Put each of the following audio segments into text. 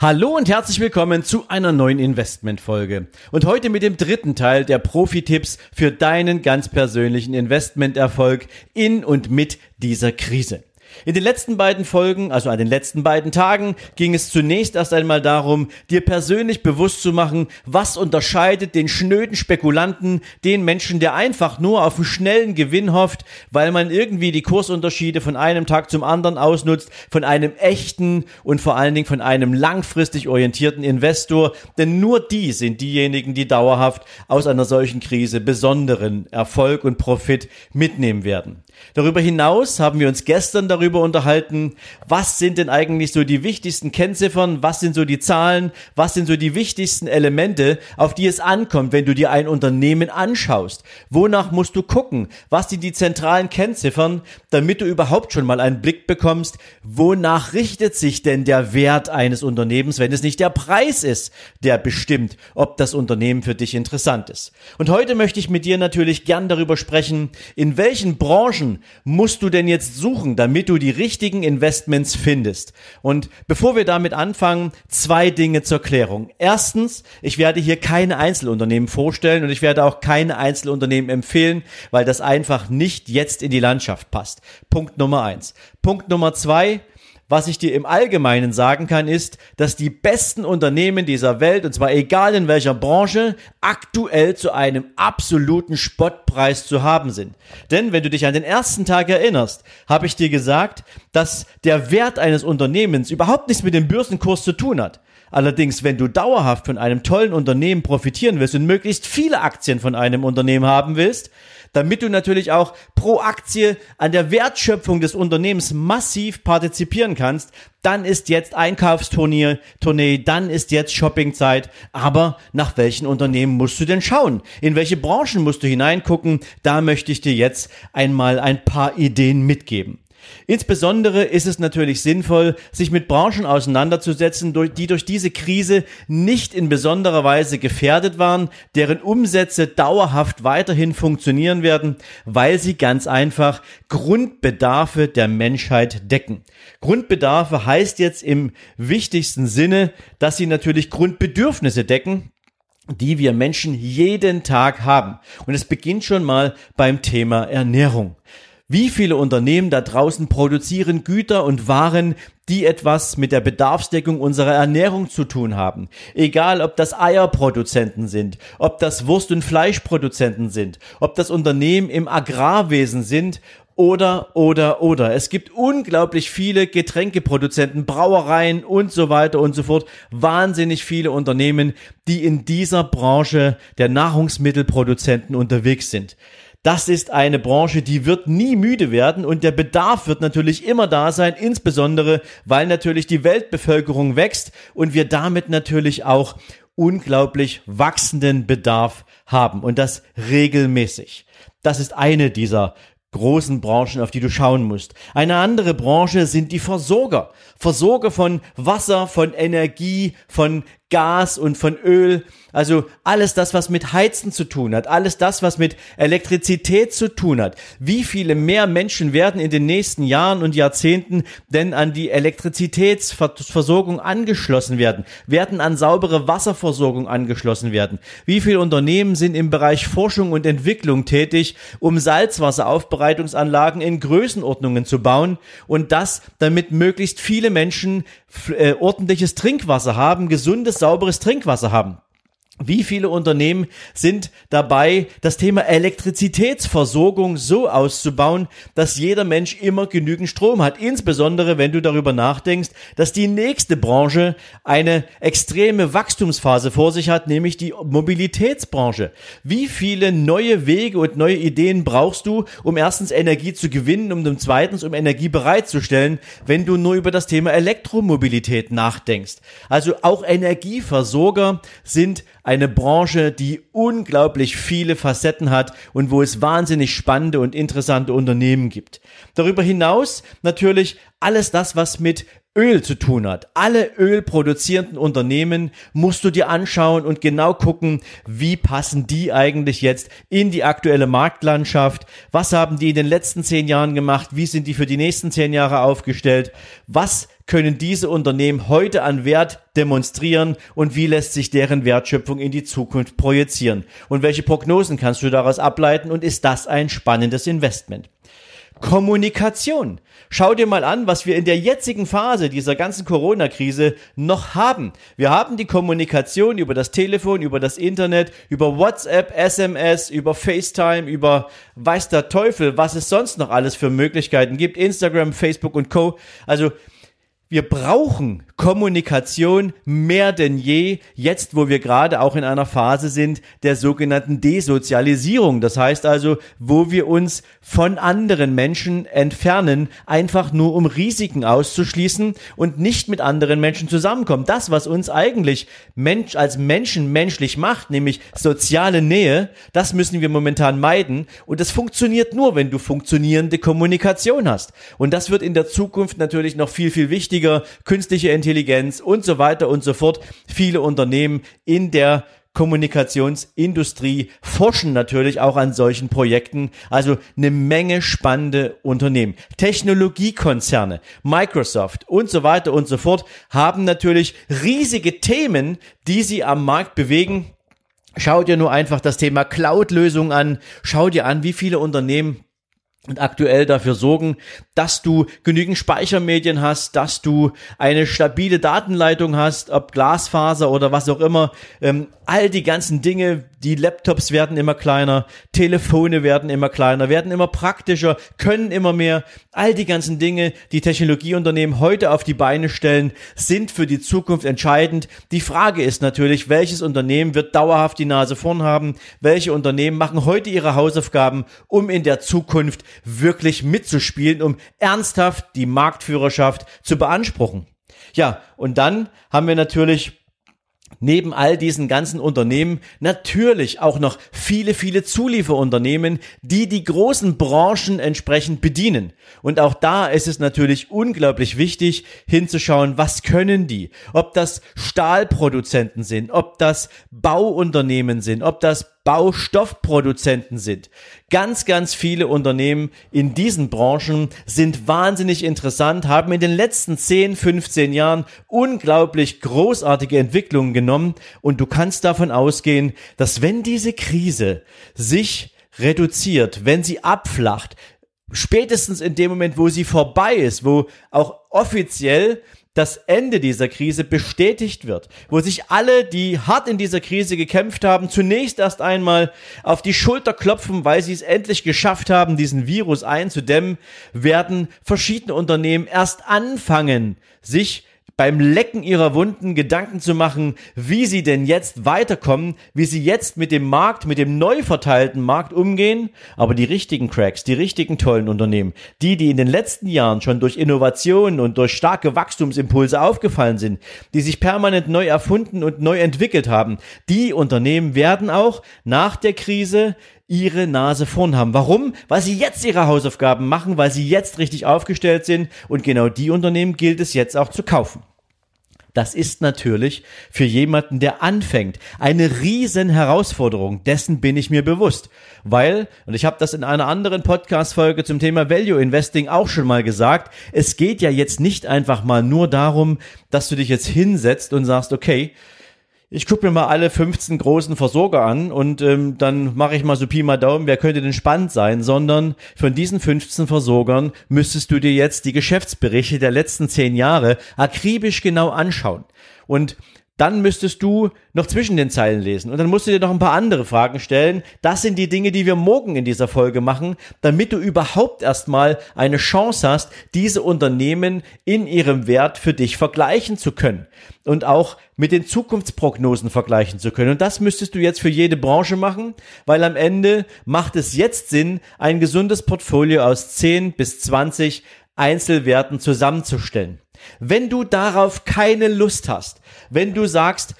Hallo und herzlich willkommen zu einer neuen Investmentfolge. Und heute mit dem dritten Teil der Profi-Tipps für deinen ganz persönlichen Investmenterfolg in und mit dieser Krise. In den letzten beiden Folgen, also an den letzten beiden Tagen, ging es zunächst erst einmal darum, dir persönlich bewusst zu machen, was unterscheidet den schnöden Spekulanten, den Menschen, der einfach nur auf einen schnellen Gewinn hofft, weil man irgendwie die Kursunterschiede von einem Tag zum anderen ausnutzt, von einem echten und vor allen Dingen von einem langfristig orientierten Investor, denn nur die sind diejenigen, die dauerhaft aus einer solchen Krise besonderen Erfolg und Profit mitnehmen werden. Darüber hinaus haben wir uns gestern darüber unterhalten, was sind denn eigentlich so die wichtigsten Kennziffern, was sind so die Zahlen, was sind so die wichtigsten Elemente, auf die es ankommt, wenn du dir ein Unternehmen anschaust. Wonach musst du gucken? Was sind die zentralen Kennziffern, damit du überhaupt schon mal einen Blick bekommst, wonach richtet sich denn der Wert eines Unternehmens, wenn es nicht der Preis ist, der bestimmt, ob das Unternehmen für dich interessant ist. Und heute möchte ich mit dir natürlich gern darüber sprechen, in welchen Branchen Branchen musst du denn jetzt suchen, damit du die richtigen Investments findest? Und bevor wir damit anfangen, zwei Dinge zur Klärung. Erstens, ich werde hier keine Einzelunternehmen vorstellen und ich werde auch keine Einzelunternehmen empfehlen, weil das einfach nicht jetzt in die Landschaft passt. Punkt Nummer eins. Punkt Nummer zwei, was ich dir im Allgemeinen sagen kann, ist, dass die besten Unternehmen dieser Welt, und zwar egal in welcher Branche, aktuell zu einem absoluten Spottpreis zu haben sind. Denn wenn du dich an den ersten Tag erinnerst, habe ich dir gesagt, dass der Wert eines Unternehmens überhaupt nichts mit dem Börsenkurs zu tun hat. Allerdings, wenn du dauerhaft von einem tollen Unternehmen profitieren willst und möglichst viele Aktien von einem Unternehmen haben willst, damit du natürlich auch pro Aktie an der Wertschöpfung des Unternehmens massiv partizipieren kannst, dann ist jetzt Einkaufstournee, Tournee, dann ist jetzt Shoppingzeit. Aber nach welchen Unternehmen musst du denn schauen? In welche Branchen musst du hineingucken? Da möchte ich dir jetzt einmal ein paar Ideen mitgeben. Insbesondere ist es natürlich sinnvoll, sich mit Branchen auseinanderzusetzen, die durch diese Krise nicht in besonderer Weise gefährdet waren, deren Umsätze dauerhaft weiterhin funktionieren werden, weil sie ganz einfach Grundbedarfe der Menschheit decken. Grundbedarfe heißt jetzt im wichtigsten Sinne, dass sie natürlich Grundbedürfnisse decken, die wir Menschen jeden Tag haben. Und es beginnt schon mal beim Thema Ernährung. Wie viele Unternehmen da draußen produzieren Güter und Waren, die etwas mit der Bedarfsdeckung unserer Ernährung zu tun haben. Egal, ob das Eierproduzenten sind, ob das Wurst- und Fleischproduzenten sind, ob das Unternehmen im Agrarwesen sind oder, oder, oder. Es gibt unglaublich viele Getränkeproduzenten, Brauereien und so weiter und so fort. Wahnsinnig viele Unternehmen, die in dieser Branche der Nahrungsmittelproduzenten unterwegs sind. Das ist eine Branche, die wird nie müde werden und der Bedarf wird natürlich immer da sein, insbesondere weil natürlich die Weltbevölkerung wächst und wir damit natürlich auch unglaublich wachsenden Bedarf haben und das regelmäßig. Das ist eine dieser großen Branchen, auf die du schauen musst. Eine andere Branche sind die Versorger. Versorger von Wasser, von Energie, von Gas und von Öl. Also alles das, was mit Heizen zu tun hat, alles das, was mit Elektrizität zu tun hat. Wie viele mehr Menschen werden in den nächsten Jahren und Jahrzehnten denn an die Elektrizitätsversorgung angeschlossen werden, werden an saubere Wasserversorgung angeschlossen werden? Wie viele Unternehmen sind im Bereich Forschung und Entwicklung tätig, um Salzwasseraufbereitungsanlagen in Größenordnungen zu bauen und das, damit möglichst viele Menschen äh, ordentliches Trinkwasser haben, gesundes sauberes Trinkwasser haben. Wie viele Unternehmen sind dabei, das Thema Elektrizitätsversorgung so auszubauen, dass jeder Mensch immer genügend Strom hat? Insbesondere, wenn du darüber nachdenkst, dass die nächste Branche eine extreme Wachstumsphase vor sich hat, nämlich die Mobilitätsbranche. Wie viele neue Wege und neue Ideen brauchst du, um erstens Energie zu gewinnen und um zweitens um Energie bereitzustellen, wenn du nur über das Thema Elektromobilität nachdenkst? Also auch Energieversorger sind eine Branche, die unglaublich viele Facetten hat und wo es wahnsinnig spannende und interessante Unternehmen gibt. Darüber hinaus natürlich alles das, was mit Öl zu tun hat. Alle ölproduzierenden Unternehmen musst du dir anschauen und genau gucken, wie passen die eigentlich jetzt in die aktuelle Marktlandschaft? Was haben die in den letzten zehn Jahren gemacht? Wie sind die für die nächsten zehn Jahre aufgestellt? Was können diese Unternehmen heute an Wert demonstrieren und wie lässt sich deren Wertschöpfung in die Zukunft projizieren? Und welche Prognosen kannst du daraus ableiten und ist das ein spannendes Investment? Kommunikation. Schau dir mal an, was wir in der jetzigen Phase dieser ganzen Corona-Krise noch haben. Wir haben die Kommunikation über das Telefon, über das Internet, über WhatsApp, SMS, über FaceTime, über weiß der Teufel, was es sonst noch alles für Möglichkeiten gibt, Instagram, Facebook und Co. Also wir brauchen Kommunikation mehr denn je, jetzt wo wir gerade auch in einer Phase sind der sogenannten Desozialisierung. Das heißt also, wo wir uns von anderen Menschen entfernen, einfach nur um Risiken auszuschließen und nicht mit anderen Menschen zusammenkommen. Das, was uns eigentlich Mensch, als Menschen menschlich macht, nämlich soziale Nähe, das müssen wir momentan meiden. Und das funktioniert nur, wenn du funktionierende Kommunikation hast. Und das wird in der Zukunft natürlich noch viel, viel wichtiger wichtiger, künstliche Intelligenz und so weiter und so fort. Viele Unternehmen in der Kommunikationsindustrie forschen natürlich auch an solchen Projekten. Also eine Menge spannende Unternehmen. Technologiekonzerne, Microsoft und so weiter und so fort haben natürlich riesige Themen, die sie am Markt bewegen. Schau dir nur einfach das Thema Cloud-Lösungen an. Schau dir an, wie viele Unternehmen und aktuell dafür sorgen, dass du genügend Speichermedien hast, dass du eine stabile Datenleitung hast, ob Glasfaser oder was auch immer. Ähm, all die ganzen Dinge, die Laptops werden immer kleiner, Telefone werden immer kleiner, werden immer praktischer, können immer mehr. All die ganzen Dinge, die Technologieunternehmen heute auf die Beine stellen, sind für die Zukunft entscheidend. Die Frage ist natürlich, welches Unternehmen wird dauerhaft die Nase vorn haben? Welche Unternehmen machen heute ihre Hausaufgaben, um in der Zukunft wirklich mitzuspielen, um ernsthaft die Marktführerschaft zu beanspruchen? Ja, und dann haben wir natürlich neben all diesen ganzen Unternehmen natürlich auch noch viele, viele Zulieferunternehmen, die die großen Branchen entsprechend bedienen. Und auch da ist es natürlich unglaublich wichtig hinzuschauen, was können die? Ob das Stahlproduzenten sind, ob das Bauunternehmen sind, ob das Baustoffproduzenten sind. Ganz, ganz viele Unternehmen in diesen Branchen sind wahnsinnig interessant, haben in den letzten 10, 15 Jahren unglaublich großartige Entwicklungen genommen und du kannst davon ausgehen, dass wenn diese Krise sich reduziert, wenn sie abflacht, spätestens in dem Moment, wo sie vorbei ist, wo auch offiziell das Ende dieser Krise bestätigt wird, wo sich alle, die hart in dieser Krise gekämpft haben, zunächst erst einmal auf die Schulter klopfen, weil sie es endlich geschafft haben, diesen Virus einzudämmen, werden verschiedene Unternehmen erst anfangen, sich beim Lecken ihrer Wunden Gedanken zu machen, wie sie denn jetzt weiterkommen, wie sie jetzt mit dem Markt, mit dem neu verteilten Markt umgehen. Aber die richtigen Cracks, die richtigen tollen Unternehmen, die, die in den letzten Jahren schon durch Innovationen und durch starke Wachstumsimpulse aufgefallen sind, die sich permanent neu erfunden und neu entwickelt haben, die Unternehmen werden auch nach der Krise ihre Nase vorn haben. Warum? Weil sie jetzt ihre Hausaufgaben machen, weil sie jetzt richtig aufgestellt sind und genau die Unternehmen gilt es jetzt auch zu kaufen. Das ist natürlich für jemanden, der anfängt, eine riesen Herausforderung. Dessen bin ich mir bewusst. Weil, und ich habe das in einer anderen Podcast-Folge zum Thema Value Investing auch schon mal gesagt, es geht ja jetzt nicht einfach mal nur darum, dass du dich jetzt hinsetzt und sagst, okay, ich gucke mir mal alle 15 großen Versorger an und ähm, dann mache ich mal so Pi mal Daumen, wer könnte denn spannend sein, sondern von diesen 15 Versorgern müsstest du dir jetzt die Geschäftsberichte der letzten 10 Jahre akribisch genau anschauen. Und dann müsstest du noch zwischen den Zeilen lesen und dann musst du dir noch ein paar andere Fragen stellen. Das sind die Dinge, die wir morgen in dieser Folge machen, damit du überhaupt erstmal eine Chance hast, diese Unternehmen in ihrem Wert für dich vergleichen zu können und auch mit den Zukunftsprognosen vergleichen zu können. Und das müsstest du jetzt für jede Branche machen, weil am Ende macht es jetzt Sinn, ein gesundes Portfolio aus 10 bis 20 Einzelwerten zusammenzustellen. Wenn du darauf keine Lust hast, wenn du sagst,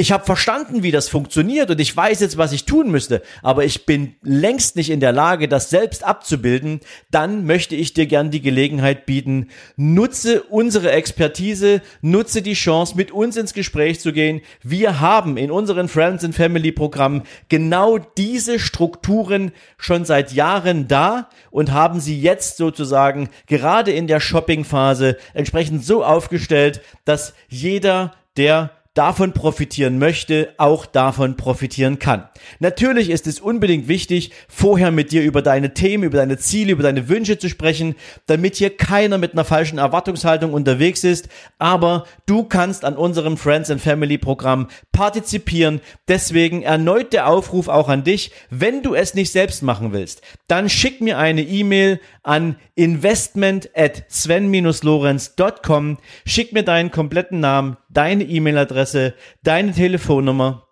ich habe verstanden, wie das funktioniert und ich weiß jetzt, was ich tun müsste, aber ich bin längst nicht in der Lage, das selbst abzubilden, dann möchte ich dir gern die Gelegenheit bieten, nutze unsere Expertise, nutze die Chance, mit uns ins Gespräch zu gehen. Wir haben in unseren Friends and Family Programmen genau diese Strukturen schon seit Jahren da und haben sie jetzt sozusagen gerade in der Shopping-Phase entsprechend so aufgestellt, dass jeder, der davon profitieren möchte, auch davon profitieren kann. Natürlich ist es unbedingt wichtig, vorher mit dir über deine Themen, über deine Ziele, über deine Wünsche zu sprechen, damit hier keiner mit einer falschen Erwartungshaltung unterwegs ist. Aber du kannst an unserem Friends and Family Programm partizipieren. Deswegen erneut der Aufruf auch an dich, wenn du es nicht selbst machen willst, dann schick mir eine E-Mail an investment at sven-lorenz.com. Schick mir deinen kompletten Namen, deine E-Mail-Adresse, deine Telefonnummer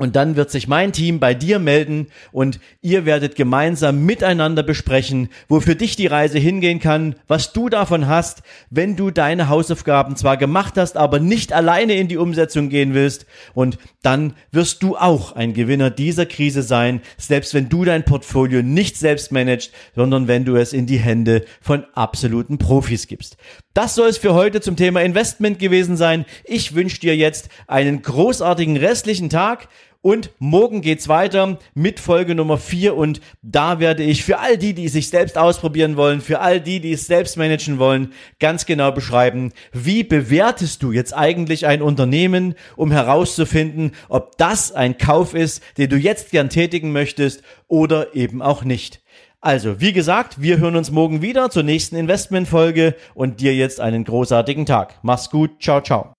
und dann wird sich mein Team bei dir melden und ihr werdet gemeinsam miteinander besprechen, wo für dich die Reise hingehen kann, was du davon hast, wenn du deine Hausaufgaben zwar gemacht hast, aber nicht alleine in die Umsetzung gehen willst. Und dann wirst du auch ein Gewinner dieser Krise sein, selbst wenn du dein Portfolio nicht selbst managst, sondern wenn du es in die Hände von absoluten Profis gibst. Das soll es für heute zum Thema Investment gewesen sein. Ich wünsche dir jetzt einen großartigen restlichen Tag. Und morgen geht's weiter mit Folge Nummer 4 und da werde ich für all die, die sich selbst ausprobieren wollen, für all die, die es selbst managen wollen, ganz genau beschreiben, wie bewertest du jetzt eigentlich ein Unternehmen, um herauszufinden, ob das ein Kauf ist, den du jetzt gern tätigen möchtest oder eben auch nicht. Also, wie gesagt, wir hören uns morgen wieder zur nächsten Investmentfolge und dir jetzt einen großartigen Tag. Mach's gut. Ciao, ciao.